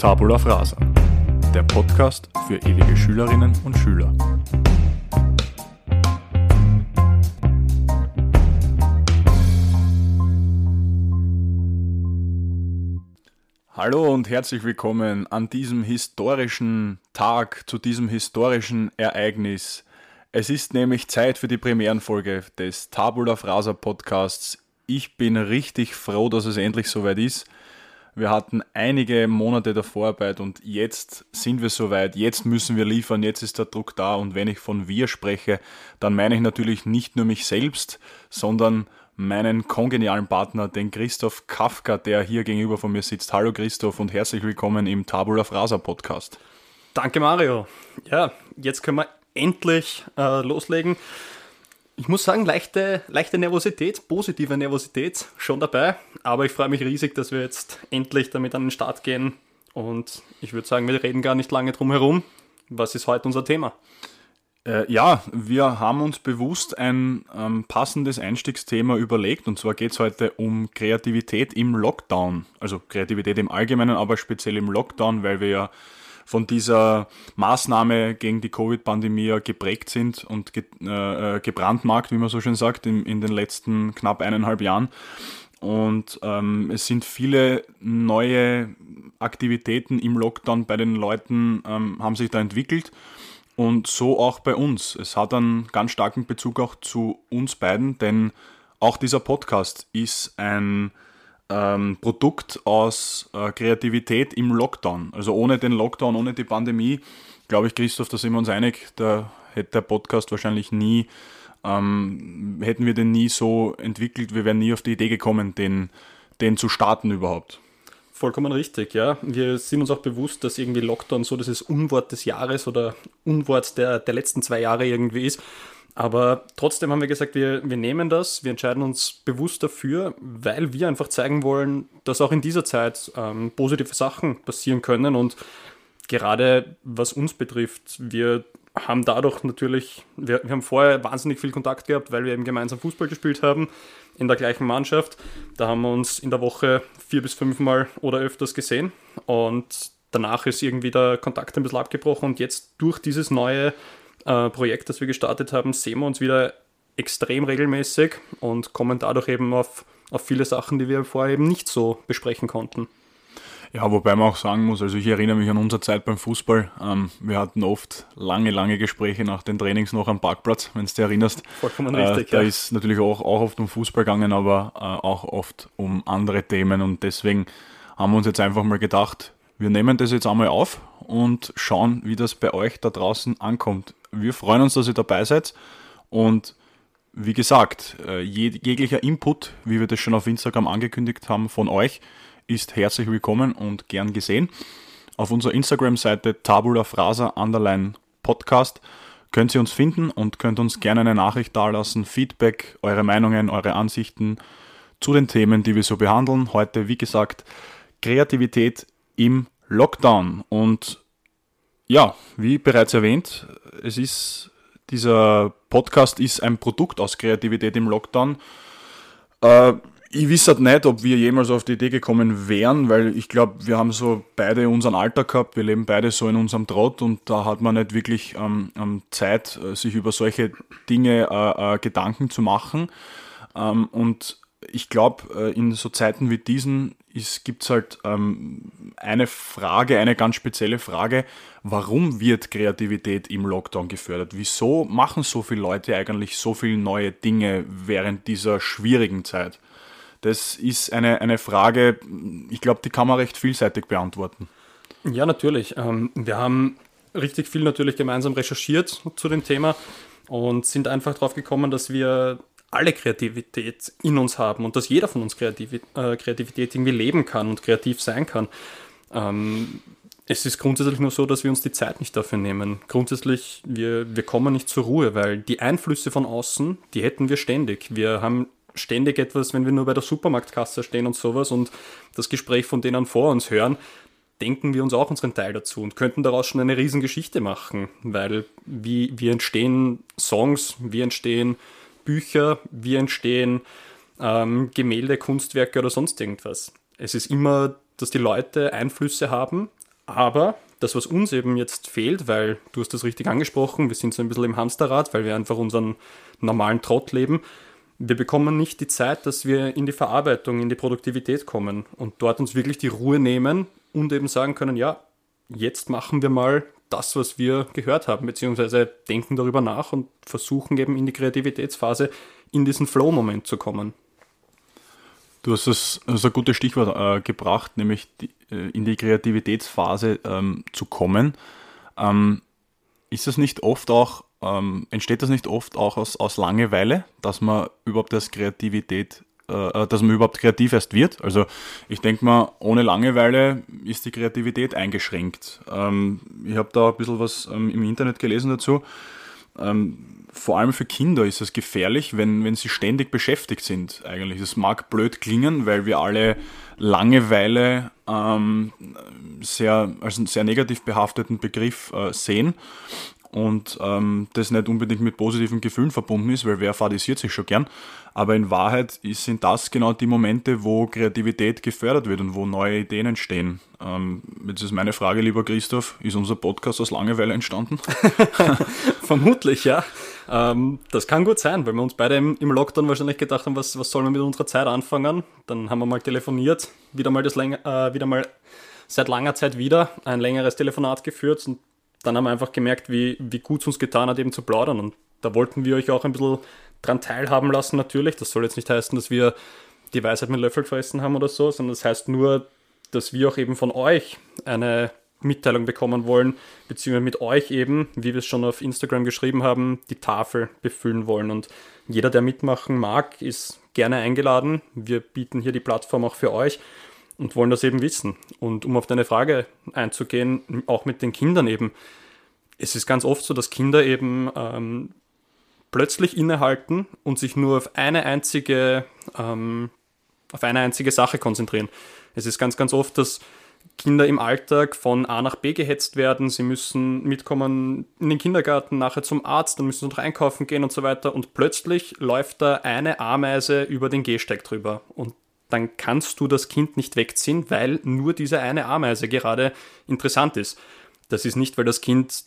Tabula Frasa, der Podcast für ewige Schülerinnen und Schüler. Hallo und herzlich willkommen an diesem historischen Tag, zu diesem historischen Ereignis. Es ist nämlich Zeit für die Premierenfolge des Tabula Frasa Podcasts. Ich bin richtig froh, dass es endlich soweit ist. Wir hatten einige Monate der Vorarbeit und jetzt sind wir soweit, jetzt müssen wir liefern, jetzt ist der Druck da und wenn ich von wir spreche, dann meine ich natürlich nicht nur mich selbst, sondern meinen kongenialen Partner, den Christoph Kafka, der hier gegenüber von mir sitzt. Hallo Christoph und herzlich willkommen im Tabula Frasa Podcast. Danke Mario. Ja, jetzt können wir endlich äh, loslegen. Ich muss sagen, leichte, leichte Nervosität, positive Nervosität schon dabei. Aber ich freue mich riesig, dass wir jetzt endlich damit an den Start gehen. Und ich würde sagen, wir reden gar nicht lange drum herum. Was ist heute unser Thema? Äh, ja, wir haben uns bewusst ein ähm, passendes Einstiegsthema überlegt. Und zwar geht es heute um Kreativität im Lockdown. Also Kreativität im Allgemeinen, aber speziell im Lockdown, weil wir ja von dieser Maßnahme gegen die Covid-Pandemie geprägt sind und ge äh, äh, gebrandmarkt, wie man so schön sagt, in, in den letzten knapp eineinhalb Jahren. Und ähm, es sind viele neue Aktivitäten im Lockdown bei den Leuten, ähm, haben sich da entwickelt. Und so auch bei uns. Es hat einen ganz starken Bezug auch zu uns beiden, denn auch dieser Podcast ist ein ähm, Produkt aus äh, Kreativität im Lockdown. Also ohne den Lockdown, ohne die Pandemie, glaube ich, Christoph, da sind wir uns einig, da hätte der Podcast wahrscheinlich nie, ähm, hätten wir den nie so entwickelt, wir wären nie auf die Idee gekommen, den, den zu starten überhaupt. Vollkommen richtig, ja. Wir sind uns auch bewusst, dass irgendwie Lockdown so das Unwort des Jahres oder Unwort der, der letzten zwei Jahre irgendwie ist. Aber trotzdem haben wir gesagt, wir, wir nehmen das, wir entscheiden uns bewusst dafür, weil wir einfach zeigen wollen, dass auch in dieser Zeit ähm, positive Sachen passieren können. Und gerade was uns betrifft, wir haben dadurch natürlich, wir, wir haben vorher wahnsinnig viel Kontakt gehabt, weil wir eben gemeinsam Fußball gespielt haben in der gleichen Mannschaft. Da haben wir uns in der Woche vier bis fünfmal oder öfters gesehen. Und danach ist irgendwie der Kontakt ein bisschen abgebrochen und jetzt durch dieses neue äh, Projekt, das wir gestartet haben, sehen wir uns wieder extrem regelmäßig und kommen dadurch eben auf, auf viele Sachen, die wir vorher eben nicht so besprechen konnten. Ja, wobei man auch sagen muss, also ich erinnere mich an unsere Zeit beim Fußball. Ähm, wir hatten oft lange, lange Gespräche nach den Trainings noch am Parkplatz, wenn du dich erinnerst. Vollkommen äh, richtig. Da ja. ist natürlich auch, auch oft um Fußball gegangen, aber äh, auch oft um andere Themen und deswegen haben wir uns jetzt einfach mal gedacht, wir nehmen das jetzt einmal auf und schauen, wie das bei euch da draußen ankommt. Wir freuen uns, dass ihr dabei seid und wie gesagt, äh, jeglicher Input, wie wir das schon auf Instagram angekündigt haben, von euch ist herzlich willkommen und gern gesehen. Auf unserer Instagram-Seite Tabula Frasa Underline Podcast könnt ihr uns finden und könnt uns gerne eine Nachricht dalassen, Feedback, eure Meinungen, eure Ansichten zu den Themen, die wir so behandeln. Heute, wie gesagt, Kreativität im Lockdown. Und ja, wie bereits erwähnt, es ist dieser Podcast ist ein Produkt aus Kreativität im Lockdown. Äh, ich wisse halt nicht, ob wir jemals auf die Idee gekommen wären, weil ich glaube, wir haben so beide unseren Alter gehabt, wir leben beide so in unserem Trott und da hat man nicht wirklich ähm, ähm Zeit, äh, sich über solche Dinge äh, äh, Gedanken zu machen. Ähm, und ich glaube, äh, in so Zeiten wie diesen gibt es halt ähm, eine Frage, eine ganz spezielle Frage, warum wird Kreativität im Lockdown gefördert? Wieso machen so viele Leute eigentlich so viele neue Dinge während dieser schwierigen Zeit? Das ist eine, eine Frage, ich glaube, die kann man recht vielseitig beantworten. Ja, natürlich. Ähm, wir haben richtig viel natürlich gemeinsam recherchiert zu dem Thema und sind einfach darauf gekommen, dass wir alle Kreativität in uns haben und dass jeder von uns Kreativ äh, Kreativität irgendwie leben kann und kreativ sein kann. Ähm, es ist grundsätzlich nur so, dass wir uns die Zeit nicht dafür nehmen. Grundsätzlich, wir, wir kommen nicht zur Ruhe, weil die Einflüsse von außen, die hätten wir ständig. Wir haben ständig etwas, wenn wir nur bei der Supermarktkasse stehen und sowas und das Gespräch von denen vor uns hören, denken wir uns auch unseren Teil dazu und könnten daraus schon eine Riesengeschichte machen, weil wie, wie entstehen Songs, wie entstehen Bücher, wie entstehen ähm, Gemälde, Kunstwerke oder sonst irgendwas. Es ist immer, dass die Leute Einflüsse haben, Aber das, was uns eben jetzt fehlt, weil du hast das richtig angesprochen, wir sind so ein bisschen im Hamsterrad, weil wir einfach unseren normalen Trott leben. Wir bekommen nicht die Zeit, dass wir in die Verarbeitung, in die Produktivität kommen und dort uns wirklich die Ruhe nehmen und eben sagen können, ja, jetzt machen wir mal das, was wir gehört haben, beziehungsweise denken darüber nach und versuchen eben in die Kreativitätsphase, in diesen Flow-Moment zu kommen. Du hast das, also ein gutes Stichwort äh, gebracht, nämlich die, äh, in die Kreativitätsphase ähm, zu kommen. Ähm, ist das nicht oft auch, ähm, entsteht das nicht oft auch aus, aus Langeweile, dass man überhaupt als Kreativität äh, dass man überhaupt kreativ erst wird. Also ich denke mal, ohne Langeweile ist die Kreativität eingeschränkt. Ähm, ich habe da ein bisschen was ähm, im Internet gelesen dazu. Ähm, vor allem für Kinder ist es gefährlich, wenn, wenn sie ständig beschäftigt sind eigentlich. Das mag blöd klingen, weil wir alle Langeweile ähm, sehr, als einen sehr negativ behafteten Begriff äh, sehen und ähm, das nicht unbedingt mit positiven Gefühlen verbunden ist, weil wer fadisiert sich schon gern. Aber in Wahrheit sind das genau die Momente, wo Kreativität gefördert wird und wo neue Ideen entstehen. Ähm, jetzt ist meine Frage, lieber Christoph, ist unser Podcast aus Langeweile entstanden? Vermutlich, ja. Ähm, das kann gut sein, weil wir uns beide im, im Lockdown wahrscheinlich gedacht haben, was, was sollen wir mit unserer Zeit anfangen? Dann haben wir mal telefoniert, wieder mal, das länger, äh, wieder mal seit langer Zeit wieder ein längeres Telefonat geführt und dann haben wir einfach gemerkt, wie, wie gut es uns getan hat, eben zu plaudern. Und da wollten wir euch auch ein bisschen dran teilhaben lassen, natürlich. Das soll jetzt nicht heißen, dass wir die Weisheit mit Löffel gefressen haben oder so, sondern das heißt nur, dass wir auch eben von euch eine Mitteilung bekommen wollen, beziehungsweise mit euch eben, wie wir es schon auf Instagram geschrieben haben, die Tafel befüllen wollen. Und jeder, der mitmachen mag, ist gerne eingeladen. Wir bieten hier die Plattform auch für euch und wollen das eben wissen. Und um auf deine Frage einzugehen, auch mit den Kindern eben, es ist ganz oft so, dass Kinder eben ähm, plötzlich innehalten und sich nur auf eine einzige, ähm, auf eine einzige Sache konzentrieren. Es ist ganz, ganz oft, dass Kinder im Alltag von A nach B gehetzt werden, sie müssen mitkommen in den Kindergarten, nachher zum Arzt, dann müssen sie noch einkaufen gehen und so weiter und plötzlich läuft da eine Ameise über den Gehsteig drüber und dann kannst du das Kind nicht wegziehen, weil nur diese eine Ameise gerade interessant ist. Das ist nicht, weil das Kind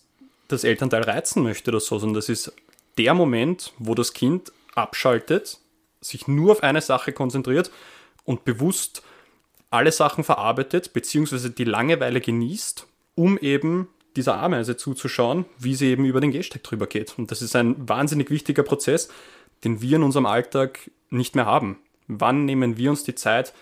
das Elternteil reizen möchte oder so, sondern das ist der Moment, wo das Kind abschaltet, sich nur auf eine Sache konzentriert und bewusst alle Sachen verarbeitet, beziehungsweise die Langeweile genießt, um eben dieser Ameise zuzuschauen, wie sie eben über den Gehsteig drüber geht. Und das ist ein wahnsinnig wichtiger Prozess, den wir in unserem Alltag nicht mehr haben wann nehmen wir uns die Zeit,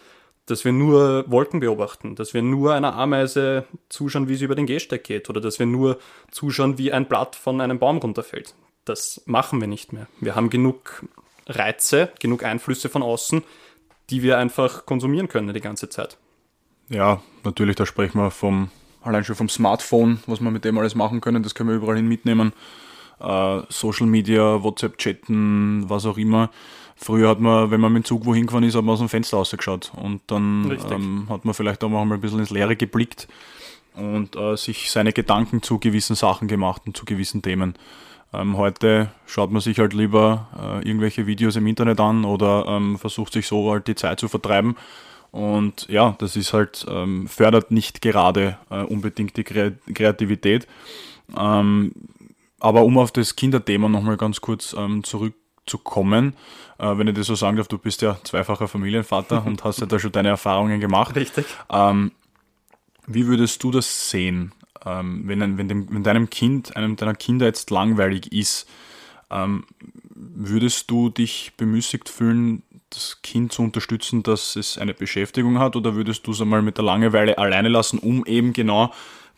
dass wir nur Wolken beobachten, dass wir nur einer Ameise zuschauen, wie sie über den Gehsteig geht oder dass wir nur zuschauen, wie ein Blatt von einem Baum runterfällt. Das machen wir nicht mehr. Wir haben genug Reize, genug Einflüsse von außen, die wir einfach konsumieren können die ganze Zeit. Ja, natürlich, da sprechen wir vom, allein schon vom Smartphone, was wir mit dem alles machen können, das können wir überall hin mitnehmen. Uh, Social Media, WhatsApp chatten, was auch immer. Früher hat man, wenn man mit dem Zug wohin gefahren ist, hat man aus dem Fenster rausgeschaut und dann ähm, hat man vielleicht auch mal ein bisschen ins Leere geblickt und äh, sich seine Gedanken zu gewissen Sachen gemacht und zu gewissen Themen. Ähm, heute schaut man sich halt lieber äh, irgendwelche Videos im Internet an oder ähm, versucht sich so halt die Zeit zu vertreiben. Und ja, das ist halt, ähm, fördert nicht gerade äh, unbedingt die Kreativität. Ähm, aber um auf das Kinderthema nochmal ganz kurz ähm, zurück zu kommen. Äh, wenn ich das so sagen darf, du bist ja zweifacher Familienvater und hast ja da schon deine Erfahrungen gemacht. Richtig. Ähm, wie würdest du das sehen, ähm, wenn, wenn, dem, wenn deinem Kind, einem deiner Kinder jetzt langweilig ist? Ähm, würdest du dich bemüßigt fühlen, das Kind zu unterstützen, dass es eine Beschäftigung hat, oder würdest du es einmal mit der Langeweile alleine lassen, um eben genau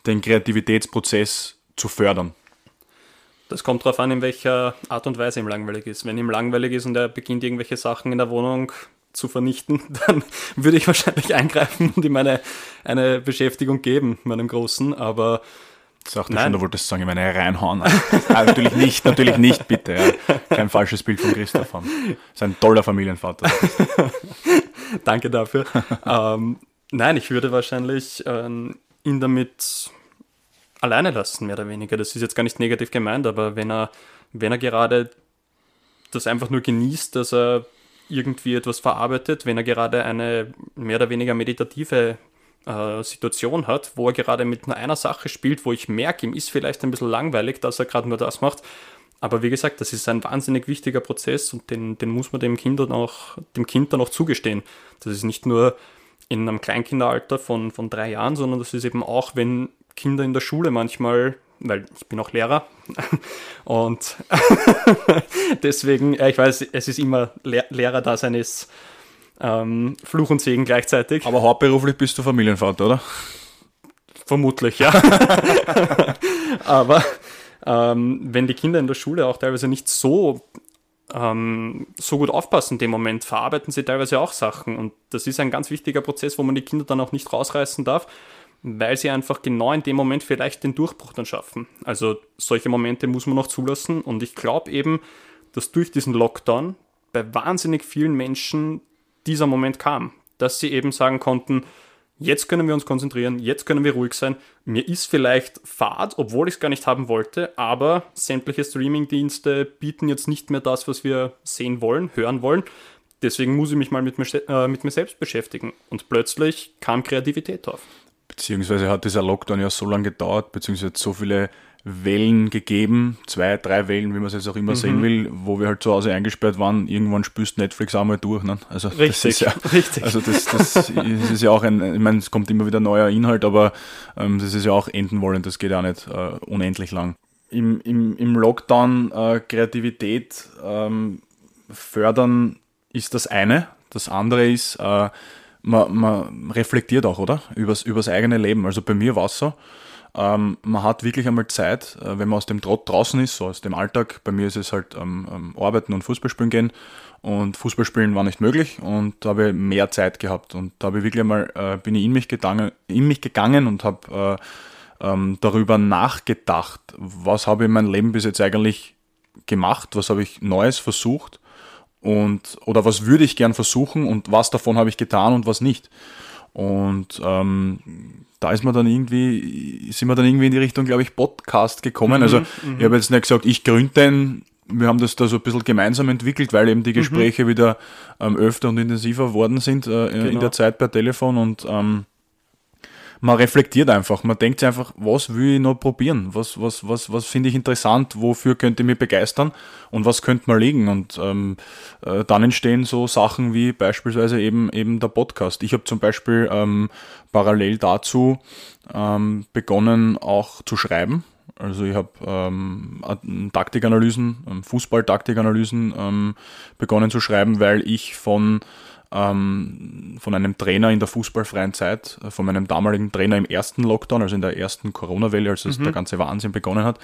den Kreativitätsprozess zu fördern? Das kommt darauf an, in welcher Art und Weise ihm langweilig ist. Wenn ihm langweilig ist und er beginnt irgendwelche Sachen in der Wohnung zu vernichten, dann würde ich wahrscheinlich eingreifen und ihm eine, eine Beschäftigung geben, meinem Großen. Aber Sagte schon, du wolltest sagen, ich meine reinhauen. ah, natürlich nicht, natürlich nicht, bitte. Ja. Kein falsches Bild von Christoph haben. Ist ein toller Familienvater. Danke dafür. ähm, nein, ich würde wahrscheinlich ähm, ihn damit alleine lassen, mehr oder weniger. Das ist jetzt gar nicht negativ gemeint, aber wenn er, wenn er gerade das einfach nur genießt, dass er irgendwie etwas verarbeitet, wenn er gerade eine mehr oder weniger meditative äh, Situation hat, wo er gerade mit einer Sache spielt, wo ich merke, ihm ist vielleicht ein bisschen langweilig, dass er gerade nur das macht. Aber wie gesagt, das ist ein wahnsinnig wichtiger Prozess und den, den muss man dem Kind, dann auch, dem kind dann auch zugestehen. Das ist nicht nur in einem Kleinkinderalter von, von drei Jahren, sondern das ist eben auch, wenn Kinder in der Schule manchmal, weil ich bin auch Lehrer und deswegen, ja, ich weiß, es ist immer Lehr Lehrer-Dasein ist ähm, Fluch und Segen gleichzeitig. Aber hauptberuflich bist du Familienvater, oder? Vermutlich, ja. Aber ähm, wenn die Kinder in der Schule auch teilweise nicht so, ähm, so gut aufpassen in dem Moment, verarbeiten sie teilweise auch Sachen. Und das ist ein ganz wichtiger Prozess, wo man die Kinder dann auch nicht rausreißen darf, weil sie einfach genau in dem Moment vielleicht den Durchbruch dann schaffen. Also solche Momente muss man noch zulassen. Und ich glaube eben, dass durch diesen Lockdown bei wahnsinnig vielen Menschen dieser Moment kam, dass sie eben sagen konnten, jetzt können wir uns konzentrieren, jetzt können wir ruhig sein. Mir ist vielleicht Fahrt, obwohl ich es gar nicht haben wollte, aber sämtliche Streaming-Dienste bieten jetzt nicht mehr das, was wir sehen wollen, hören wollen. Deswegen muss ich mich mal mit mir, äh, mit mir selbst beschäftigen. Und plötzlich kam Kreativität auf. Beziehungsweise hat dieser Lockdown ja so lange gedauert, beziehungsweise so viele Wellen gegeben, zwei, drei Wellen, wie man es jetzt auch immer mhm. sehen will, wo wir halt zu Hause eingesperrt waren. Irgendwann spürst Netflix einmal durch. Ne? Also richtig, das ist ja, richtig. Also das, das ist ja auch ein, ich meine, es kommt immer wieder neuer Inhalt, aber ähm, das ist ja auch enden wollen, das geht ja nicht äh, unendlich lang. Im, im, im Lockdown äh, Kreativität ähm, fördern ist das eine. Das andere ist, äh, man, man reflektiert auch, oder? Übers, übers eigene Leben. Also bei mir war es so ähm, man hat wirklich einmal Zeit, äh, wenn man aus dem Trott draußen ist, so aus dem Alltag. Bei mir ist es halt ähm, ähm, Arbeiten und Fußballspielen gehen. Und Fußballspielen war nicht möglich und da habe ich mehr Zeit gehabt. Und da habe ich wirklich einmal, äh, bin ich in mich, gegangen, in mich gegangen und habe äh, ähm, darüber nachgedacht, was habe ich in meinem Leben bis jetzt eigentlich gemacht, was habe ich Neues versucht und oder was würde ich gern versuchen und was davon habe ich getan und was nicht. Und ähm, da ist man dann irgendwie, sind wir dann irgendwie in die Richtung, glaube ich, Podcast gekommen. Mhm, also mhm. ich habe jetzt nicht gesagt, ich gründe den, wir haben das da so ein bisschen gemeinsam entwickelt, weil eben die mhm. Gespräche mhm. wieder ähm, öfter und intensiver worden sind äh, genau. in der Zeit per Telefon und ähm, man reflektiert einfach, man denkt sich einfach, was will ich noch probieren? Was, was, was, was finde ich interessant? Wofür könnte ich mich begeistern? Und was könnte man liegen? Und ähm, äh, dann entstehen so Sachen wie beispielsweise eben, eben der Podcast. Ich habe zum Beispiel ähm, parallel dazu ähm, begonnen auch zu schreiben. Also ich habe ähm, Taktikanalysen, ähm, Fußball-Taktikanalysen ähm, begonnen zu schreiben, weil ich von ähm, von einem Trainer in der fußballfreien Zeit, äh, von meinem damaligen Trainer im ersten Lockdown, also in der ersten Corona-Welle, als mhm. der ganze Wahnsinn begonnen hat.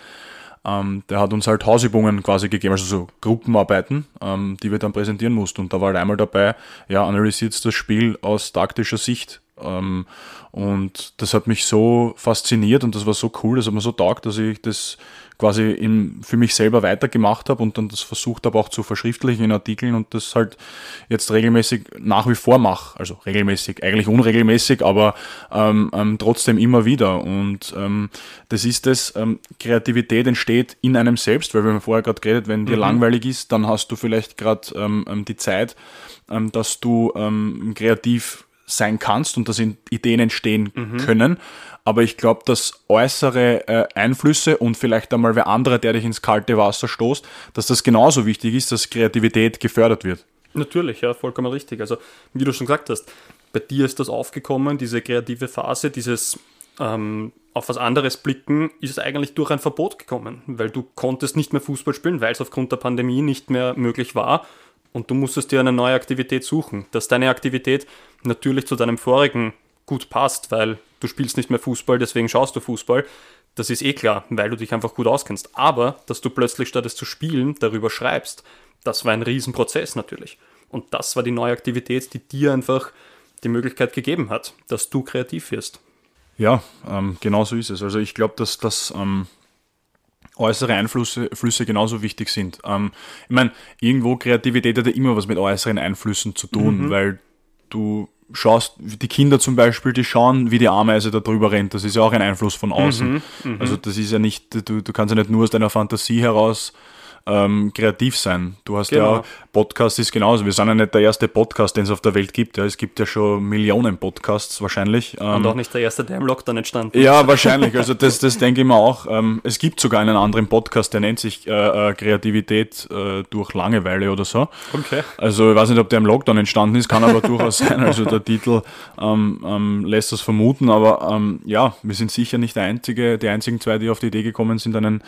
Ähm, der hat uns halt Hausübungen quasi gegeben, also so Gruppenarbeiten, ähm, die wir dann präsentieren mussten. Und da war halt einmal dabei, ja, analysiert das Spiel aus taktischer Sicht. Ähm, und das hat mich so fasziniert und das war so cool, das hat mir so taugt, dass ich das quasi in, für mich selber weitergemacht habe und dann das versucht habe auch zu verschriftlichen in Artikeln und das halt jetzt regelmäßig nach wie vor mache. Also regelmäßig, eigentlich unregelmäßig, aber ähm, ähm, trotzdem immer wieder. Und ähm, das ist es, ähm, Kreativität entsteht in einem selbst, weil wir haben vorher gerade geredet, wenn dir mhm. langweilig ist, dann hast du vielleicht gerade ähm, ähm, die Zeit, dass du kreativ sein kannst und dass Ideen entstehen mhm. können. Aber ich glaube, dass äußere äh, Einflüsse und vielleicht einmal wer andere, der dich ins kalte Wasser stoßt, dass das genauso wichtig ist, dass Kreativität gefördert wird. Natürlich, ja, vollkommen richtig. Also, wie du schon gesagt hast, bei dir ist das aufgekommen, diese kreative Phase, dieses ähm, auf was anderes blicken, ist es eigentlich durch ein Verbot gekommen, weil du konntest nicht mehr Fußball spielen, weil es aufgrund der Pandemie nicht mehr möglich war und du musstest dir eine neue Aktivität suchen. Dass deine Aktivität natürlich zu deinem vorigen gut passt, weil du spielst nicht mehr Fußball, deswegen schaust du Fußball. Das ist eh klar, weil du dich einfach gut auskennst. Aber, dass du plötzlich statt es zu spielen, darüber schreibst, das war ein Riesenprozess natürlich. Und das war die neue Aktivität, die dir einfach die Möglichkeit gegeben hat, dass du kreativ wirst. Ja, ähm, genau so ist es. Also ich glaube, dass das ähm, äußere Einflüsse Flüsse genauso wichtig sind. Ähm, ich meine, irgendwo Kreativität hat ja immer was mit äußeren Einflüssen zu tun, mhm. weil du schaust, die Kinder zum Beispiel, die schauen, wie die Ameise da drüber rennt. Das ist ja auch ein Einfluss von außen. Mhm, mhm. also das ist ja nicht, du, du kannst ja nicht nur aus deiner Fantasie heraus ähm, kreativ sein. Du hast genau. ja, Podcast ist genauso. Wir sind ja nicht der erste Podcast, den es auf der Welt gibt. Ja. Es gibt ja schon Millionen Podcasts wahrscheinlich. Ähm, Und auch nicht der erste, der im Lockdown entstanden ist. Ja, wahrscheinlich. Also das, das denke ich mir auch. Ähm, es gibt sogar einen anderen Podcast, der nennt sich äh, äh, Kreativität äh, durch Langeweile oder so. Okay. Also ich weiß nicht, ob der im Lockdown entstanden ist, kann aber durchaus sein. Also der Titel ähm, ähm, lässt das vermuten. Aber ähm, ja, wir sind sicher nicht der einzige, die einzigen zwei, die auf die Idee gekommen sind, einen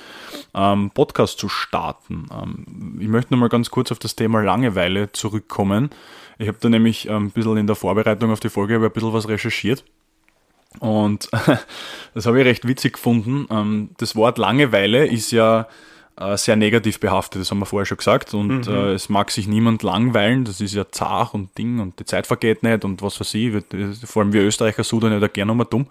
Podcast zu starten starten. Ähm, ich möchte nochmal ganz kurz auf das Thema Langeweile zurückkommen. Ich habe da nämlich ähm, ein bisschen in der Vorbereitung auf die Folge ein bisschen was recherchiert. Und das habe ich recht witzig gefunden. Ähm, das Wort Langeweile ist ja äh, sehr negativ behaftet, das haben wir vorher schon gesagt. Und mhm. äh, es mag sich niemand langweilen, das ist ja zart und Ding und die Zeit vergeht nicht und was weiß ich. Vor allem wir Österreicher sudern ja da gerne nochmal dumm.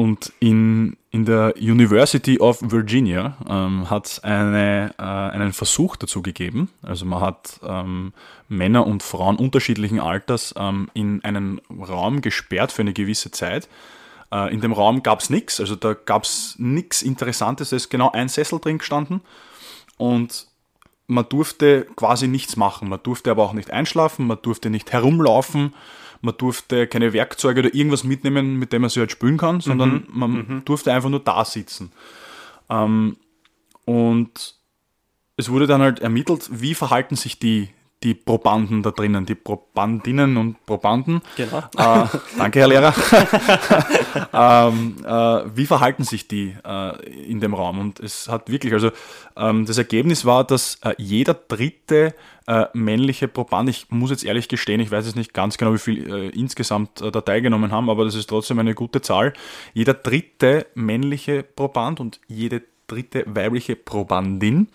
Und in, in der University of Virginia ähm, hat es eine, äh, einen Versuch dazu gegeben. Also man hat ähm, Männer und Frauen unterschiedlichen Alters ähm, in einen Raum gesperrt für eine gewisse Zeit. Äh, in dem Raum gab es nichts, also da gab es nichts Interessantes. Es ist genau ein Sessel drin gestanden und man durfte quasi nichts machen. Man durfte aber auch nicht einschlafen, man durfte nicht herumlaufen man durfte keine Werkzeuge oder irgendwas mitnehmen, mit dem man sich halt spülen kann, sondern mhm. man mhm. durfte einfach nur da sitzen. Ähm, und es wurde dann halt ermittelt, wie verhalten sich die, die Probanden da drinnen, die Probandinnen und Probanden. Genau. Äh, danke, Herr Lehrer. ähm, äh, wie verhalten sich die äh, in dem Raum? Und es hat wirklich, also ähm, das Ergebnis war, dass äh, jeder dritte äh, männliche Proband, ich muss jetzt ehrlich gestehen, ich weiß jetzt nicht ganz genau, wie viel äh, insgesamt da teilgenommen haben, aber das ist trotzdem eine gute Zahl. Jeder dritte männliche Proband und jede dritte weibliche Probandin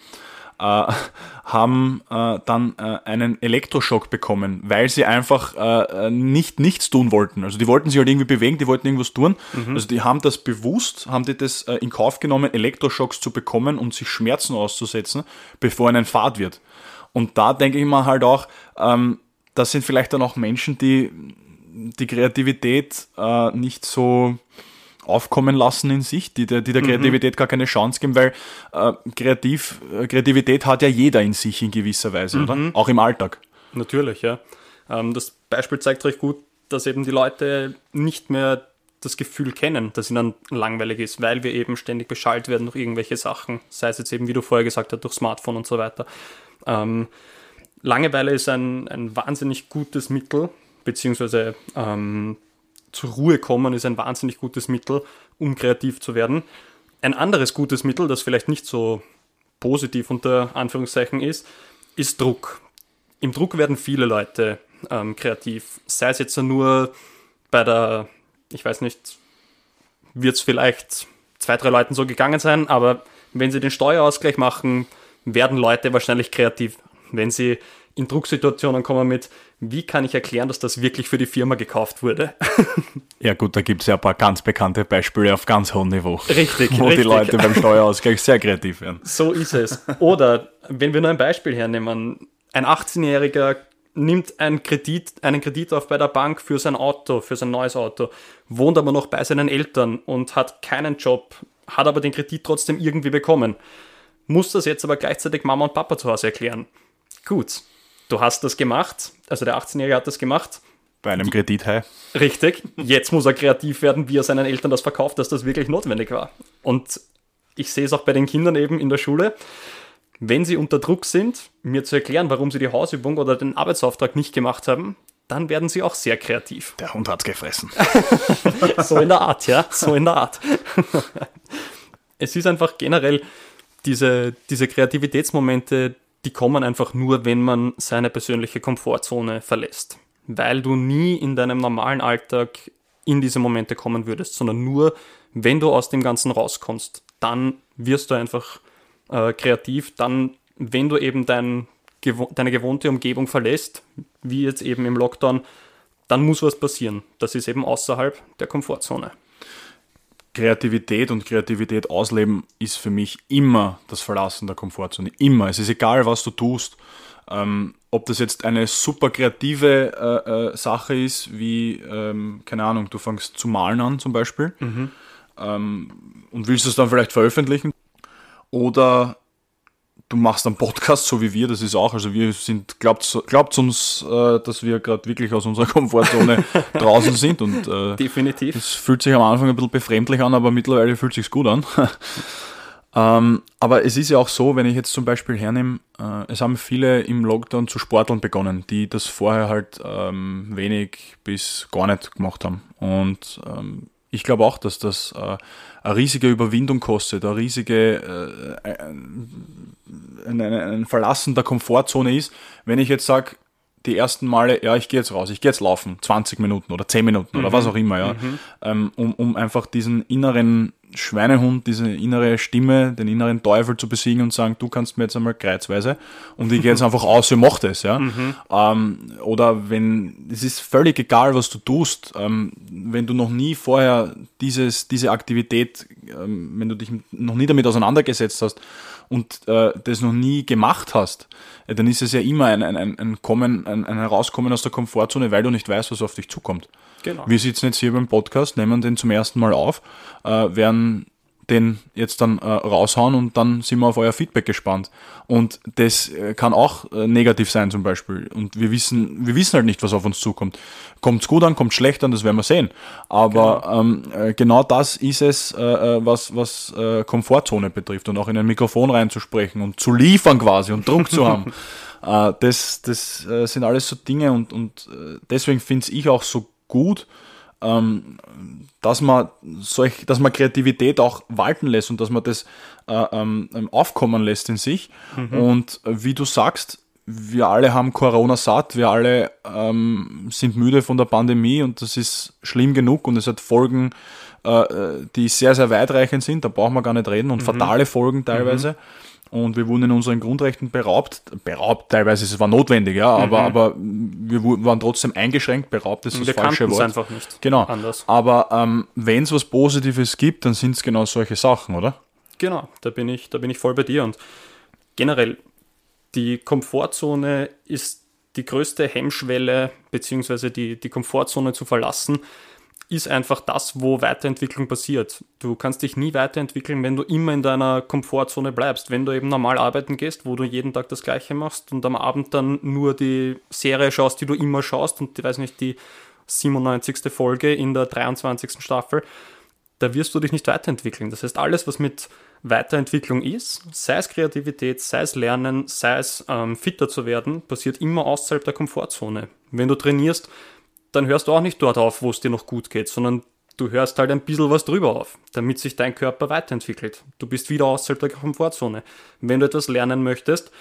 äh, haben äh, dann äh, einen Elektroschock bekommen, weil sie einfach äh, nicht nichts tun wollten. Also die wollten sich halt irgendwie bewegen, die wollten irgendwas tun. Mhm. Also die haben das bewusst, haben die das äh, in Kauf genommen, Elektroschocks zu bekommen und sich Schmerzen auszusetzen, bevor ihnen Fahrt wird. Und da denke ich mal halt auch, ähm, das sind vielleicht dann auch Menschen, die die Kreativität äh, nicht so aufkommen lassen in sich, die der, die der mhm. Kreativität gar keine Chance geben, weil äh, kreativ, äh, Kreativität hat ja jeder in sich in gewisser Weise, mhm. oder? Auch im Alltag. Natürlich, ja. Ähm, das Beispiel zeigt recht gut, dass eben die Leute nicht mehr das Gefühl kennen, dass ihnen langweilig ist, weil wir eben ständig beschallt werden durch irgendwelche Sachen, sei es jetzt eben, wie du vorher gesagt hast, durch Smartphone und so weiter. Ähm, Langeweile ist ein, ein wahnsinnig gutes Mittel, beziehungsweise ähm, zur Ruhe kommen ist ein wahnsinnig gutes Mittel, um kreativ zu werden. Ein anderes gutes Mittel, das vielleicht nicht so positiv unter Anführungszeichen ist, ist Druck. Im Druck werden viele Leute ähm, kreativ. Sei es jetzt nur bei der, ich weiß nicht, wird es vielleicht zwei, drei Leuten so gegangen sein, aber wenn sie den Steuerausgleich machen, werden Leute wahrscheinlich kreativ. Wenn sie in Drucksituationen kommen mit, wie kann ich erklären, dass das wirklich für die Firma gekauft wurde? ja gut, da gibt es ja ein paar ganz bekannte Beispiele auf ganz hohem Niveau. Richtig. Wo richtig. die Leute beim Steuerausgleich sehr kreativ werden. So ist es. Oder wenn wir nur ein Beispiel hernehmen, ein 18-Jähriger nimmt einen Kredit, einen Kredit auf bei der Bank für sein Auto, für sein neues Auto, wohnt aber noch bei seinen Eltern und hat keinen Job, hat aber den Kredit trotzdem irgendwie bekommen. Muss das jetzt aber gleichzeitig Mama und Papa zu Hause erklären. Gut, du hast das gemacht, also der 18-Jährige hat das gemacht. Bei einem Kredithai. Richtig. Jetzt muss er kreativ werden, wie er seinen Eltern das verkauft, dass das wirklich notwendig war. Und ich sehe es auch bei den Kindern eben in der Schule. Wenn sie unter Druck sind, mir zu erklären, warum sie die Hausübung oder den Arbeitsauftrag nicht gemacht haben, dann werden sie auch sehr kreativ. Der Hund hat's gefressen. so in der Art, ja. So in der Art. es ist einfach generell diese, diese Kreativitätsmomente, die kommen einfach nur, wenn man seine persönliche Komfortzone verlässt. Weil du nie in deinem normalen Alltag in diese Momente kommen würdest, sondern nur, wenn du aus dem Ganzen rauskommst, dann wirst du einfach äh, kreativ, dann, wenn du eben dein, deine gewohnte Umgebung verlässt, wie jetzt eben im Lockdown, dann muss was passieren. Das ist eben außerhalb der Komfortzone. Kreativität und Kreativität ausleben ist für mich immer das Verlassen der Komfortzone. Immer. Es ist egal, was du tust. Ähm, ob das jetzt eine super kreative äh, äh, Sache ist, wie, ähm, keine Ahnung, du fängst zu malen an zum Beispiel mhm. ähm, und willst es dann vielleicht veröffentlichen. Oder du machst einen Podcast, so wie wir, das ist auch, also wir sind, glaubt, glaubt uns, äh, dass wir gerade wirklich aus unserer Komfortzone draußen sind und äh, definitiv. Es fühlt sich am Anfang ein bisschen befremdlich an, aber mittlerweile fühlt sich gut an. ähm, aber es ist ja auch so, wenn ich jetzt zum Beispiel hernehme, äh, es haben viele im Lockdown zu sporteln begonnen, die das vorher halt ähm, wenig bis gar nicht gemacht haben. Und ähm, ich glaube auch, dass das äh, eine riesige Überwindung kostet, eine riesige äh, ein, ein, ein Verlassen der Komfortzone ist, wenn ich jetzt sage, die ersten Male, ja, ich gehe jetzt raus, ich gehe jetzt laufen, 20 Minuten oder 10 Minuten mhm. oder was auch immer, ja, mhm. ähm, um, um einfach diesen inneren Schweinehund, diese innere Stimme, den inneren Teufel zu besiegen und sagen, du kannst mir jetzt einmal kreuzweise und ich gehe jetzt einfach aus und mach das, ja. Mhm. Ähm, oder wenn, es ist völlig egal, was du tust, ähm, wenn du noch nie vorher dieses, diese Aktivität, ähm, wenn du dich noch nie damit auseinandergesetzt hast, und äh, das noch nie gemacht hast, äh, dann ist es ja immer ein, ein, ein, Kommen, ein, ein Herauskommen aus der Komfortzone, weil du nicht weißt, was auf dich zukommt. Genau. Wir sitzen jetzt hier beim Podcast, nehmen den zum ersten Mal auf, äh, werden den jetzt dann äh, raushauen und dann sind wir auf euer Feedback gespannt. Und das äh, kann auch äh, negativ sein zum Beispiel. Und wir wissen, wir wissen halt nicht, was auf uns zukommt. Kommt es gut an, kommt schlecht an, das werden wir sehen. Aber genau, ähm, äh, genau das ist es, äh, äh, was, was Komfortzone betrifft und auch in ein Mikrofon reinzusprechen und zu liefern quasi und Druck zu haben. Das das sind alles so Dinge und, und deswegen finde ich auch so gut, ähm, dass man solch, dass man Kreativität auch walten lässt und dass man das äh, ähm, ähm aufkommen lässt in sich. Mhm. Und äh, wie du sagst, wir alle haben Corona satt, wir alle ähm, sind müde von der Pandemie und das ist schlimm genug und es hat Folgen, äh, die sehr, sehr weitreichend sind, da brauchen wir gar nicht reden und mhm. fatale Folgen teilweise. Mhm und wir wurden in unseren Grundrechten beraubt. Beraubt teilweise, es war notwendig, ja, aber, mhm. aber wir waren trotzdem eingeschränkt, beraubt ist das wir falsche Wort. einfach nicht. Genau. Anders. Aber ähm, wenn es was Positives gibt, dann sind es genau solche Sachen, oder? Genau, da bin ich, da bin ich voll bei dir. Und generell, die Komfortzone ist die größte Hemmschwelle, beziehungsweise die, die Komfortzone zu verlassen, ist einfach das, wo Weiterentwicklung passiert. Du kannst dich nie weiterentwickeln, wenn du immer in deiner Komfortzone bleibst. Wenn du eben normal arbeiten gehst, wo du jeden Tag das Gleiche machst und am Abend dann nur die Serie schaust, die du immer schaust und ich weiß nicht, die 97. Folge in der 23. Staffel, da wirst du dich nicht weiterentwickeln. Das heißt, alles, was mit Weiterentwicklung ist, sei es Kreativität, sei es Lernen, sei es ähm, fitter zu werden, passiert immer außerhalb der Komfortzone. Wenn du trainierst, dann hörst du auch nicht dort auf, wo es dir noch gut geht, sondern du hörst halt ein bisschen was drüber auf, damit sich dein Körper weiterentwickelt. Du bist wieder außerhalb der Komfortzone. Wenn du etwas lernen möchtest,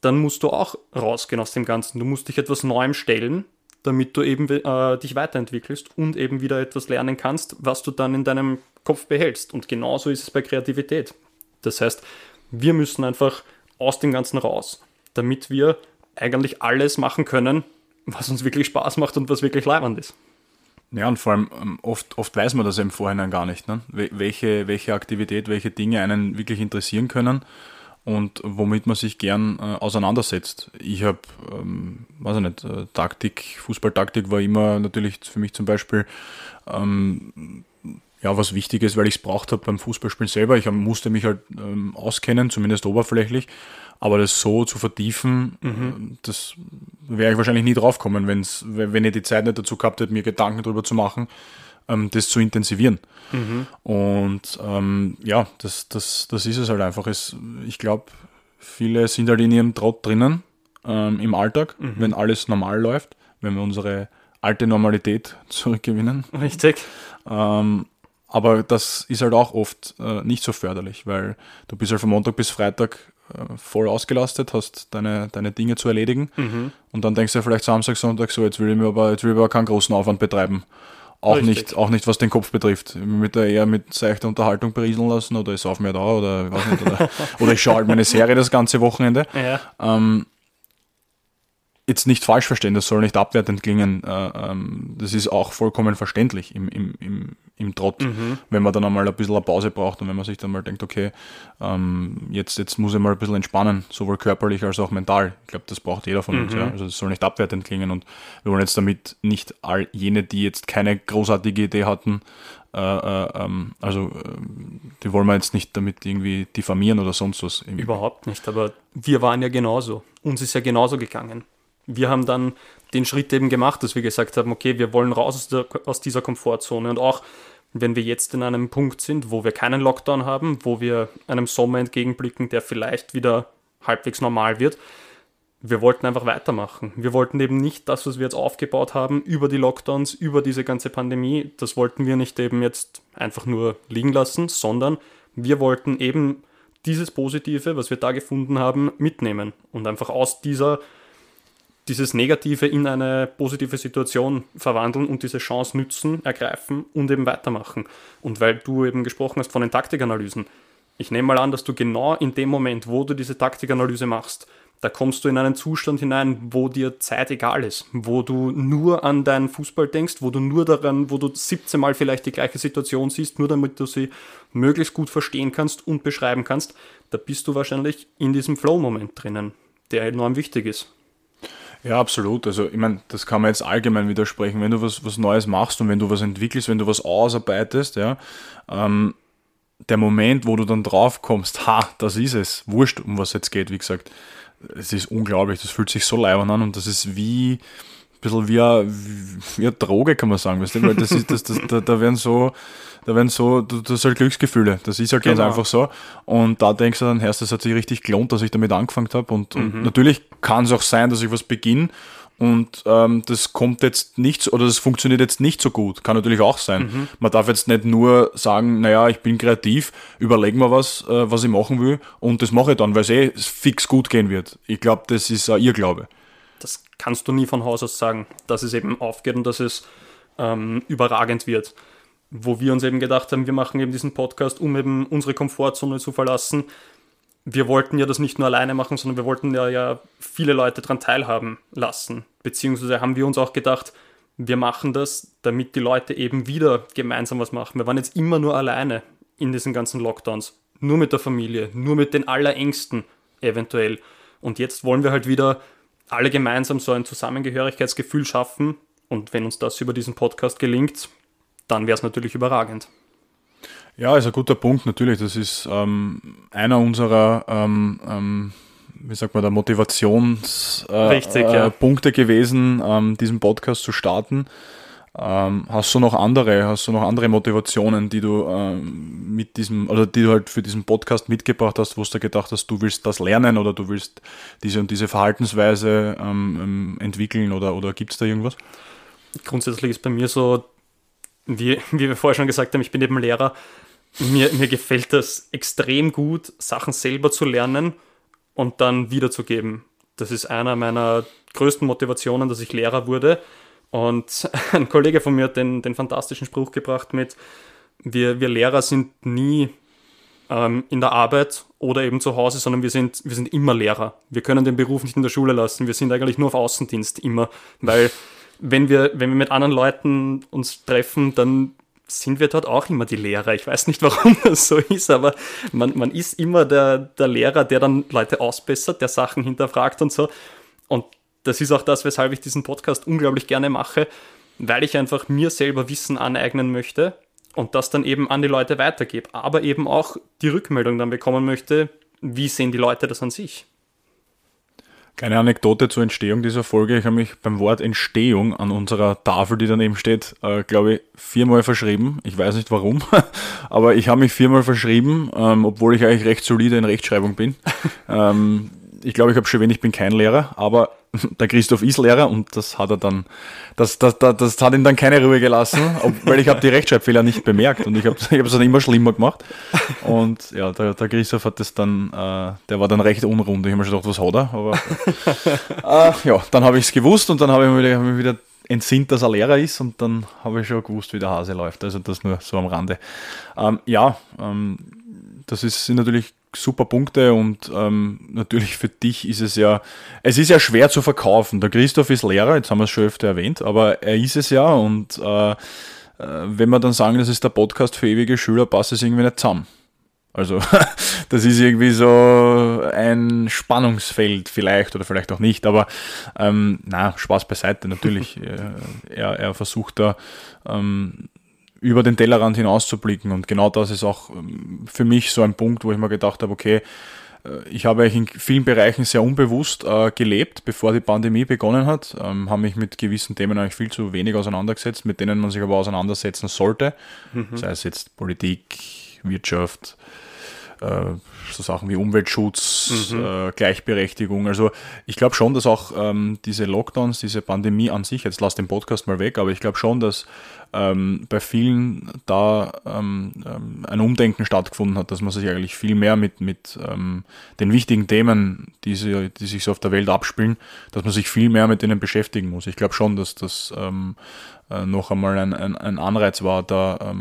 dann musst du auch rausgehen aus dem Ganzen. Du musst dich etwas Neuem stellen, damit du eben äh, dich weiterentwickelst und eben wieder etwas lernen kannst, was du dann in deinem Kopf behältst. Und genauso ist es bei Kreativität. Das heißt, wir müssen einfach aus dem Ganzen raus, damit wir eigentlich alles machen können, was uns wirklich Spaß macht und was wirklich leibend ist. Ja, und vor allem ähm, oft, oft weiß man das im Vorhinein gar nicht, ne? welche, welche Aktivität, welche Dinge einen wirklich interessieren können und womit man sich gern äh, auseinandersetzt. Ich habe, ähm, weiß ich nicht, äh, Taktik, Fußballtaktik war immer natürlich für mich zum Beispiel ähm, ja, was Wichtiges, weil ich es braucht habe beim Fußballspielen selber. Ich musste mich halt ähm, auskennen, zumindest oberflächlich. Aber das so zu vertiefen, mhm. Äh, das wäre ich wahrscheinlich nie drauf kommen, wenn's, wenn ich die Zeit nicht dazu gehabt hätte, mir Gedanken darüber zu machen, ähm, das zu intensivieren. Mhm. Und ähm, ja, das, das, das ist es halt einfach. Es, ich glaube, viele sind halt in ihrem Trott drinnen ähm, im Alltag, mhm. wenn alles normal läuft, wenn wir unsere alte Normalität zurückgewinnen. Richtig. Ähm, aber das ist halt auch oft äh, nicht so förderlich, weil du bist halt von Montag bis Freitag äh, voll ausgelastet, hast deine, deine Dinge zu erledigen mhm. und dann denkst du vielleicht Samstag, Sonntag so, jetzt will ich mir aber, jetzt will ich aber keinen großen Aufwand betreiben. Auch nicht, auch nicht, was den Kopf betrifft. Mit der eher mit seichter Unterhaltung berieseln lassen oder ich sauf mir da oder, weiß nicht, oder, oder ich schaue halt meine Serie das ganze Wochenende. Ja. Ähm, jetzt nicht falsch verstehen, das soll nicht abwertend klingen. Äh, ähm, das ist auch vollkommen verständlich im, im, im, im Trott, mhm. wenn man dann einmal ein bisschen eine Pause braucht und wenn man sich dann mal denkt, okay, ähm, jetzt, jetzt muss ich mal ein bisschen entspannen, sowohl körperlich als auch mental. Ich glaube, das braucht jeder von uns. Mhm. Ja? Also das soll nicht abwertend klingen und wir wollen jetzt damit nicht all jene, die jetzt keine großartige Idee hatten, äh, äh, ähm, also äh, die wollen wir jetzt nicht damit irgendwie diffamieren oder sonst was. Überhaupt nicht, aber wir waren ja genauso. Uns ist ja genauso gegangen. Wir haben dann den Schritt eben gemacht, dass wir gesagt haben, okay, wir wollen raus aus, der, aus dieser Komfortzone und auch wenn wir jetzt in einem Punkt sind, wo wir keinen Lockdown haben, wo wir einem Sommer entgegenblicken, der vielleicht wieder halbwegs normal wird, wir wollten einfach weitermachen. Wir wollten eben nicht das, was wir jetzt aufgebaut haben, über die Lockdowns, über diese ganze Pandemie, das wollten wir nicht eben jetzt einfach nur liegen lassen, sondern wir wollten eben dieses Positive, was wir da gefunden haben, mitnehmen und einfach aus dieser dieses Negative in eine positive Situation verwandeln und diese Chance nützen, ergreifen und eben weitermachen. Und weil du eben gesprochen hast von den Taktikanalysen, ich nehme mal an, dass du genau in dem Moment, wo du diese Taktikanalyse machst, da kommst du in einen Zustand hinein, wo dir Zeit egal ist, wo du nur an deinen Fußball denkst, wo du nur daran, wo du 17 Mal vielleicht die gleiche Situation siehst, nur damit du sie möglichst gut verstehen kannst und beschreiben kannst, da bist du wahrscheinlich in diesem Flow-Moment drinnen, der enorm wichtig ist. Ja, absolut. Also ich meine, das kann man jetzt allgemein widersprechen. Wenn du was, was Neues machst und wenn du was entwickelst, wenn du was ausarbeitest, ja, ähm, der Moment, wo du dann drauf kommst, ha, das ist es, wurscht, um was jetzt geht, wie gesagt, es ist unglaublich, das fühlt sich so leibend an und das ist wie bisschen wie eine, wie eine Droge, kann man sagen. Weißt du? Weil das ist, das, das, da, da werden so, da werden so, das ist halt Glücksgefühle. Das ist halt genau. ganz einfach so. Und da denkst du dann, erst, das hat sich richtig gelohnt, dass ich damit angefangen habe. Und, mhm. und natürlich kann es auch sein, dass ich was beginne und ähm, das kommt jetzt nicht oder das funktioniert jetzt nicht so gut. Kann natürlich auch sein. Mhm. Man darf jetzt nicht nur sagen, naja, ich bin kreativ, überlegen wir was, äh, was ich machen will und das mache ich dann, weil es eh fix gut gehen wird. Ich glaube, das ist äh, ihr Glaube. Das kannst du nie von Haus aus sagen, dass es eben aufgeht und dass es ähm, überragend wird. Wo wir uns eben gedacht haben, wir machen eben diesen Podcast, um eben unsere Komfortzone zu verlassen, wir wollten ja das nicht nur alleine machen, sondern wir wollten ja, ja viele Leute daran teilhaben lassen. Beziehungsweise haben wir uns auch gedacht, wir machen das, damit die Leute eben wieder gemeinsam was machen. Wir waren jetzt immer nur alleine in diesen ganzen Lockdowns. Nur mit der Familie, nur mit den Allerängsten eventuell. Und jetzt wollen wir halt wieder alle gemeinsam so ein Zusammengehörigkeitsgefühl schaffen. Und wenn uns das über diesen Podcast gelingt, dann wäre es natürlich überragend. Ja, ist ein guter Punkt, natürlich. Das ist ähm, einer unserer, ähm, ähm, wie sagt man, der Motivationspunkte äh, ja. Punkte gewesen, ähm, diesen Podcast zu starten. Ähm, hast du noch andere, hast du noch andere Motivationen, die du ähm, mit diesem, oder die du halt für diesen Podcast mitgebracht hast, wo du gedacht hast, du willst das lernen oder du willst diese und diese Verhaltensweise entwickeln oder, oder gibt es da irgendwas? Grundsätzlich ist bei mir so, wie, wie wir vorher schon gesagt haben, ich bin eben Lehrer mir, mir gefällt das extrem gut, Sachen selber zu lernen und dann wiederzugeben. Das ist einer meiner größten Motivationen, dass ich Lehrer wurde. Und ein Kollege von mir hat den, den fantastischen Spruch gebracht mit, wir, wir Lehrer sind nie ähm, in der Arbeit oder eben zu Hause, sondern wir sind, wir sind immer Lehrer. Wir können den Beruf nicht in der Schule lassen. Wir sind eigentlich nur auf Außendienst immer, weil wenn wir, wenn wir mit anderen Leuten uns treffen, dann sind wir dort auch immer die Lehrer. Ich weiß nicht, warum das so ist, aber man, man ist immer der, der Lehrer, der dann Leute ausbessert, der Sachen hinterfragt und so. Und das ist auch das, weshalb ich diesen Podcast unglaublich gerne mache, weil ich einfach mir selber Wissen aneignen möchte und das dann eben an die Leute weitergebe, aber eben auch die Rückmeldung dann bekommen möchte, wie sehen die Leute das an sich. Keine Anekdote zur Entstehung dieser Folge. Ich habe mich beim Wort Entstehung an unserer Tafel, die daneben steht, äh, glaube ich, viermal verschrieben. Ich weiß nicht warum, aber ich habe mich viermal verschrieben, ähm, obwohl ich eigentlich recht solide in Rechtschreibung bin. ähm, ich glaube, ich habe schon wenig, ich bin kein Lehrer, aber der Christoph ist Lehrer und das hat er dann, das, das, das, das hat ihn dann keine Ruhe gelassen, weil ich habe die Rechtschreibfehler nicht bemerkt und ich habe es dann immer schlimmer gemacht. Und ja, der, der Christoph hat das dann, äh, der war dann recht unrund. Ich habe mir schon gedacht, was hat er? Aber äh, ja, dann habe ich es gewusst und dann habe ich mir wieder, hab mich wieder entsinnt, dass er Lehrer ist und dann habe ich schon gewusst, wie der Hase läuft. Also das nur so am Rande. Ähm, ja, ähm, das ist, natürlich super Punkte und ähm, natürlich für dich ist es ja, es ist ja schwer zu verkaufen. Der Christoph ist Lehrer, jetzt haben wir es schon öfter erwähnt, aber er ist es ja und äh, äh wenn wir dann sagen, das ist der Podcast für ewige Schüler, passt es irgendwie nicht zusammen. Also das ist irgendwie so ein Spannungsfeld vielleicht oder vielleicht auch nicht, aber ähm, na, Spaß beiseite natürlich. er, er versucht da ähm, über den Tellerrand hinauszublicken und genau das ist auch ähm, für mich so ein Punkt, wo ich mir gedacht habe, okay, äh, ich habe in vielen Bereichen sehr unbewusst äh, gelebt, bevor die Pandemie begonnen hat, ähm, habe mich mit gewissen Themen eigentlich viel zu wenig auseinandergesetzt, mit denen man sich aber auseinandersetzen sollte, mhm. sei es jetzt Politik, Wirtschaft, so Sachen wie Umweltschutz, mhm. äh, Gleichberechtigung. Also ich glaube schon, dass auch ähm, diese Lockdowns, diese Pandemie an sich, jetzt lass den Podcast mal weg, aber ich glaube schon, dass ähm, bei vielen da ähm, ähm, ein Umdenken stattgefunden hat, dass man sich eigentlich viel mehr mit, mit ähm, den wichtigen Themen, die, sie, die sich so auf der Welt abspielen, dass man sich viel mehr mit denen beschäftigen muss. Ich glaube schon, dass das ähm, äh, noch einmal ein, ein, ein Anreiz war, da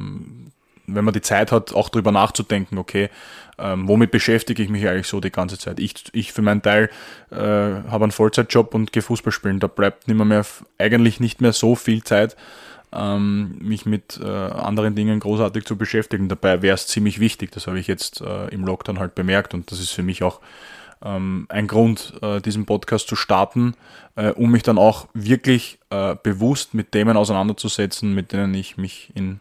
wenn man die Zeit hat, auch darüber nachzudenken, okay, ähm, womit beschäftige ich mich eigentlich so die ganze Zeit? Ich, ich für meinen Teil äh, habe einen Vollzeitjob und gehe Fußball spielen. Da bleibt nicht mehr, mehr eigentlich nicht mehr so viel Zeit, ähm, mich mit äh, anderen Dingen großartig zu beschäftigen. Dabei wäre es ziemlich wichtig. Das habe ich jetzt äh, im Lockdown halt bemerkt und das ist für mich auch ähm, ein Grund, äh, diesen Podcast zu starten, äh, um mich dann auch wirklich äh, bewusst mit Themen auseinanderzusetzen, mit denen ich mich in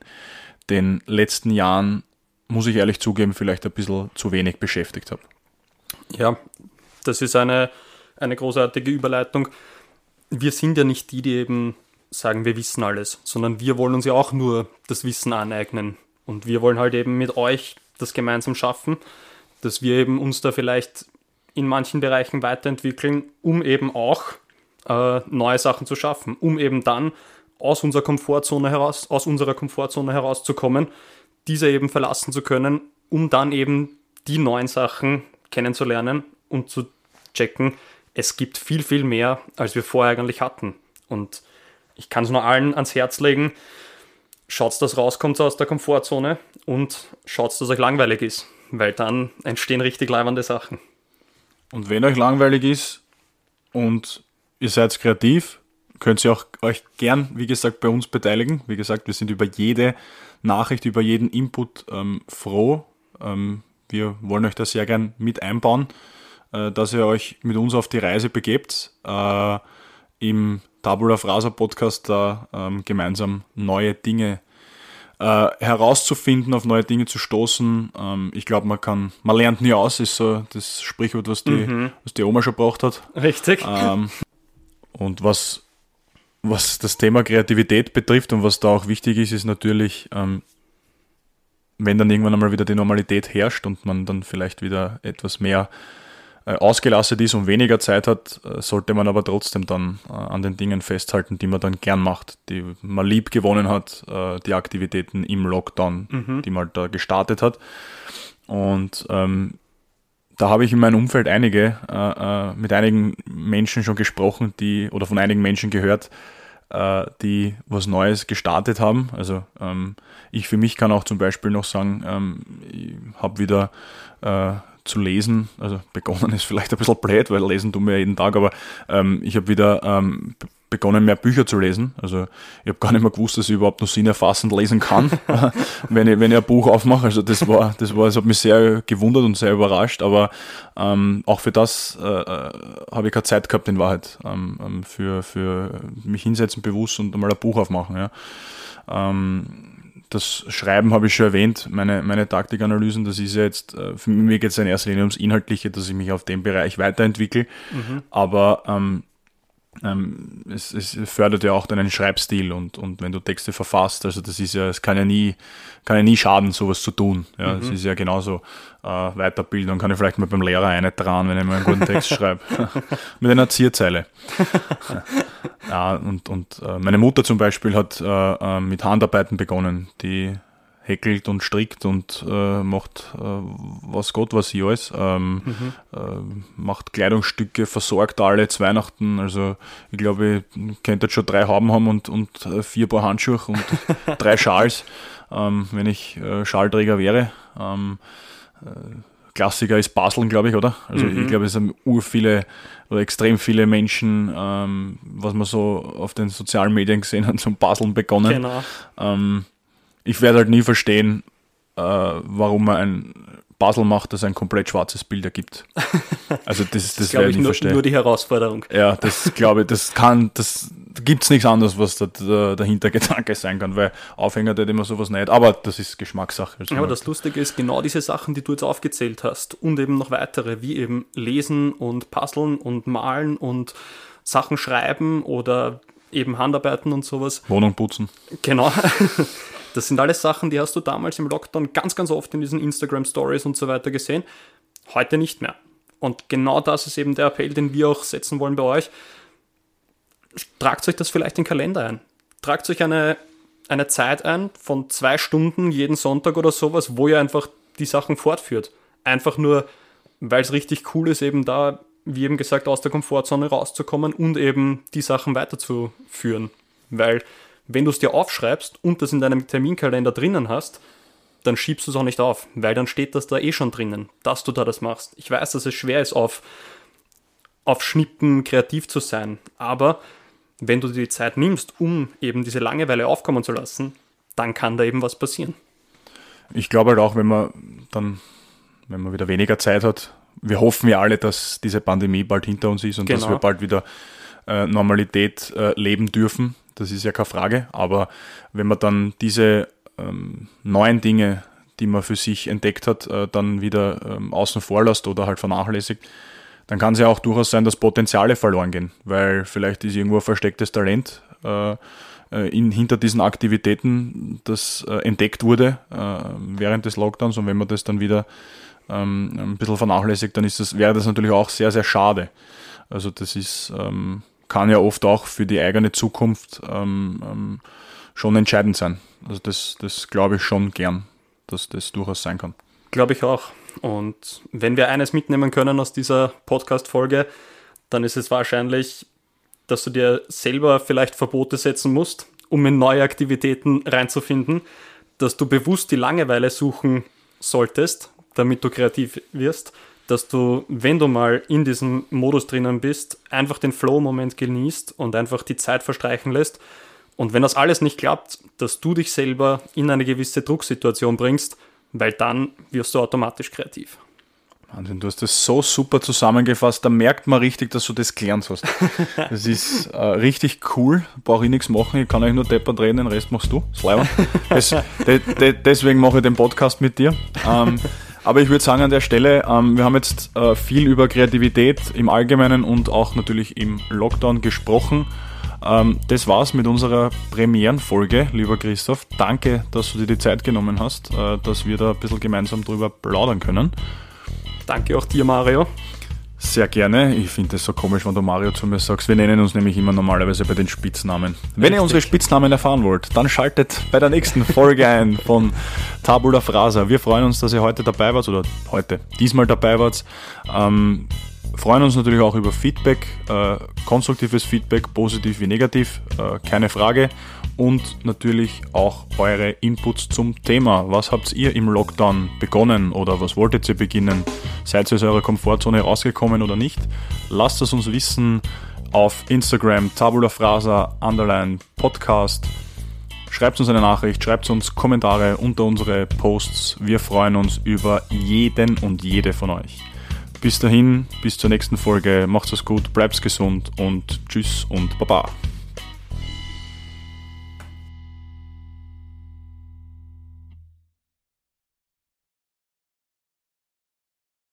den letzten Jahren, muss ich ehrlich zugeben, vielleicht ein bisschen zu wenig beschäftigt habe. Ja, das ist eine, eine großartige Überleitung. Wir sind ja nicht die, die eben sagen, wir wissen alles, sondern wir wollen uns ja auch nur das Wissen aneignen. Und wir wollen halt eben mit euch das gemeinsam schaffen, dass wir eben uns da vielleicht in manchen Bereichen weiterentwickeln, um eben auch äh, neue Sachen zu schaffen, um eben dann aus unserer Komfortzone heraus, aus unserer Komfortzone herauszukommen, diese eben verlassen zu können, um dann eben die neuen Sachen kennenzulernen und zu checken, es gibt viel, viel mehr, als wir vorher eigentlich hatten. Und ich kann es nur allen ans Herz legen, schaut, dass rauskommt aus der Komfortzone und schaut, dass euch langweilig ist, weil dann entstehen richtig leibende Sachen. Und wenn euch langweilig ist und ihr seid kreativ, könnt ihr auch euch gern, wie gesagt, bei uns beteiligen. Wie gesagt, wir sind über jede Nachricht, über jeden Input ähm, froh. Ähm, wir wollen euch da sehr gern mit einbauen, äh, dass ihr euch mit uns auf die Reise begebt. Äh, Im Tabula Frasa Podcast da ähm, gemeinsam neue Dinge äh, herauszufinden, auf neue Dinge zu stoßen. Ähm, ich glaube, man kann, man lernt nie aus, ist so das Sprichwort, was die, mhm. was die Oma schon gebraucht hat. Richtig. Ähm, und was, was das Thema Kreativität betrifft und was da auch wichtig ist, ist natürlich, ähm, wenn dann irgendwann einmal wieder die Normalität herrscht und man dann vielleicht wieder etwas mehr äh, ausgelastet ist und weniger Zeit hat, äh, sollte man aber trotzdem dann äh, an den Dingen festhalten, die man dann gern macht, die man lieb gewonnen hat, die Aktivitäten im Lockdown, mhm. die man da gestartet hat. Und ähm, da habe ich in meinem Umfeld einige, äh, mit einigen Menschen schon gesprochen, die oder von einigen Menschen gehört, äh, die was Neues gestartet haben. Also ähm, ich für mich kann auch zum Beispiel noch sagen, ähm, ich habe wieder äh, zu lesen. Also begonnen ist vielleicht ein bisschen blöd, weil lesen tun wir jeden Tag, aber ähm, ich habe wieder ähm, begonnen, mehr Bücher zu lesen. Also ich habe gar nicht mehr gewusst, dass ich überhaupt noch sinnerfassend lesen kann, wenn, ich, wenn ich ein Buch aufmache. Also das war, das war, das hat mich sehr gewundert und sehr überrascht, aber ähm, auch für das äh, äh habe ich keine Zeit gehabt in Wahrheit, ähm, ähm, für, für mich hinsetzen bewusst und mal ein Buch aufmachen. Ja. Ähm, das Schreiben habe ich schon erwähnt, meine, meine Taktikanalysen, das ist ja jetzt, äh, für mich geht es in erster Linie ums Inhaltliche, dass ich mich auf dem Bereich weiterentwickle. Mhm. Aber ähm, ähm, es, es, fördert ja auch deinen Schreibstil und, und wenn du Texte verfasst, also das ist ja, es kann ja nie, kann ja nie schaden, sowas zu tun. Ja, es mhm. ist ja genauso äh, Weiterbildung, kann ich vielleicht mal beim Lehrer eine dran, wenn ich mal einen guten Text schreibe. Mit einer Zierzeile. ja, und, und äh, meine Mutter zum Beispiel hat äh, äh mit Handarbeiten begonnen, die häkelt und strickt und äh, macht äh, was Gott was sie alles. Ähm, mhm. äh, macht Kleidungsstücke, versorgt alle zu Weihnachten. Also ich glaube, ich könnte jetzt schon drei Hauben haben und, und äh, vier Paar Handschuhe und drei Schals, ähm, wenn ich äh, Schalträger wäre. Ähm, äh, Klassiker ist Baseln, glaube ich, oder? Also mhm. ich glaube, es haben ur viele oder extrem viele Menschen, ähm, was man so auf den sozialen Medien gesehen hat, zum Baseln begonnen. Genau. Ich werde halt nie verstehen, äh, warum man ein Puzzle macht, das ein komplett schwarzes Bild ergibt. Also das, das, das werde ich nicht verstehen. Nur die Herausforderung. Ja, das glaube ich, das kann, das gibt es nichts anderes, was da, der, der Hintergedanke sein kann, weil Aufhänger hat immer sowas nicht, aber das ist Geschmackssache. Also aber das Lustige ist, genau diese Sachen, die du jetzt aufgezählt hast und eben noch weitere, wie eben Lesen und Puzzeln und Malen und Sachen schreiben oder eben Handarbeiten und sowas. Wohnung putzen. Genau. Das sind alles Sachen, die hast du damals im Lockdown ganz, ganz oft in diesen Instagram Stories und so weiter gesehen. Heute nicht mehr. Und genau das ist eben der Appell, den wir auch setzen wollen bei euch. Tragt euch das vielleicht in den Kalender ein. Tragt euch eine, eine Zeit ein von zwei Stunden jeden Sonntag oder sowas, wo ihr einfach die Sachen fortführt. Einfach nur, weil es richtig cool ist, eben da, wie eben gesagt, aus der Komfortzone rauszukommen und eben die Sachen weiterzuführen. Weil wenn du es dir aufschreibst und das in deinem Terminkalender drinnen hast, dann schiebst du es auch nicht auf, weil dann steht das da eh schon drinnen, dass du da das machst. Ich weiß, dass es schwer ist, auf, auf Schnippen kreativ zu sein, aber wenn du dir die Zeit nimmst, um eben diese Langeweile aufkommen zu lassen, dann kann da eben was passieren. Ich glaube halt auch, wenn man dann, wenn man wieder weniger Zeit hat, wir hoffen ja alle, dass diese Pandemie bald hinter uns ist und genau. dass wir bald wieder äh, Normalität äh, leben dürfen das ist ja keine Frage, aber wenn man dann diese ähm, neuen Dinge, die man für sich entdeckt hat, äh, dann wieder ähm, außen vor lässt oder halt vernachlässigt, dann kann es ja auch durchaus sein, dass Potenziale verloren gehen, weil vielleicht ist irgendwo ein verstecktes Talent äh, äh in, hinter diesen Aktivitäten, das äh, entdeckt wurde äh, während des Lockdowns und wenn man das dann wieder ähm, ein bisschen vernachlässigt, dann ist das, wäre das natürlich auch sehr, sehr schade. Also das ist ähm, kann ja oft auch für die eigene Zukunft ähm, ähm, schon entscheidend sein. Also das, das glaube ich schon gern, dass das durchaus sein kann. Glaube ich auch. Und wenn wir eines mitnehmen können aus dieser Podcast-Folge, dann ist es wahrscheinlich, dass du dir selber vielleicht Verbote setzen musst, um in neue Aktivitäten reinzufinden, dass du bewusst die Langeweile suchen solltest, damit du kreativ wirst dass du, wenn du mal in diesem Modus drinnen bist, einfach den Flow-Moment genießt und einfach die Zeit verstreichen lässt. Und wenn das alles nicht klappt, dass du dich selber in eine gewisse Drucksituation bringst, weil dann wirst du automatisch kreativ. Wahnsinn, du hast das so super zusammengefasst, da merkt man richtig, dass du das gelernt hast. Das ist äh, richtig cool, brauche ich nichts machen, ich kann euch nur deppert reden, den Rest machst du, das, de, de, deswegen mache ich den Podcast mit dir. Ähm, aber ich würde sagen an der Stelle, ähm, wir haben jetzt äh, viel über Kreativität im Allgemeinen und auch natürlich im Lockdown gesprochen. Ähm, das war's mit unserer Premierenfolge, lieber Christoph. Danke, dass du dir die Zeit genommen hast, äh, dass wir da ein bisschen gemeinsam drüber plaudern können. Danke auch dir, Mario. Sehr gerne. Ich finde es so komisch, wenn du Mario zu mir sagst. Wir nennen uns nämlich immer normalerweise bei den Spitznamen. Wenn ihr unsere Spitznamen erfahren wollt, dann schaltet bei der nächsten Folge ein von Tabula Frasa. Wir freuen uns, dass ihr heute dabei wart oder heute diesmal dabei wart. Ähm, freuen uns natürlich auch über Feedback, äh, konstruktives Feedback, positiv wie negativ, äh, keine Frage. Und natürlich auch eure Inputs zum Thema. Was habt ihr im Lockdown begonnen oder was wolltet ihr beginnen? Seid ihr aus eurer Komfortzone rausgekommen oder nicht? Lasst es uns wissen auf Instagram Tabula Frasa Underline Podcast. Schreibt uns eine Nachricht, schreibt uns Kommentare unter unsere Posts. Wir freuen uns über jeden und jede von euch. Bis dahin, bis zur nächsten Folge. Macht's es gut, bleibt gesund und tschüss und baba.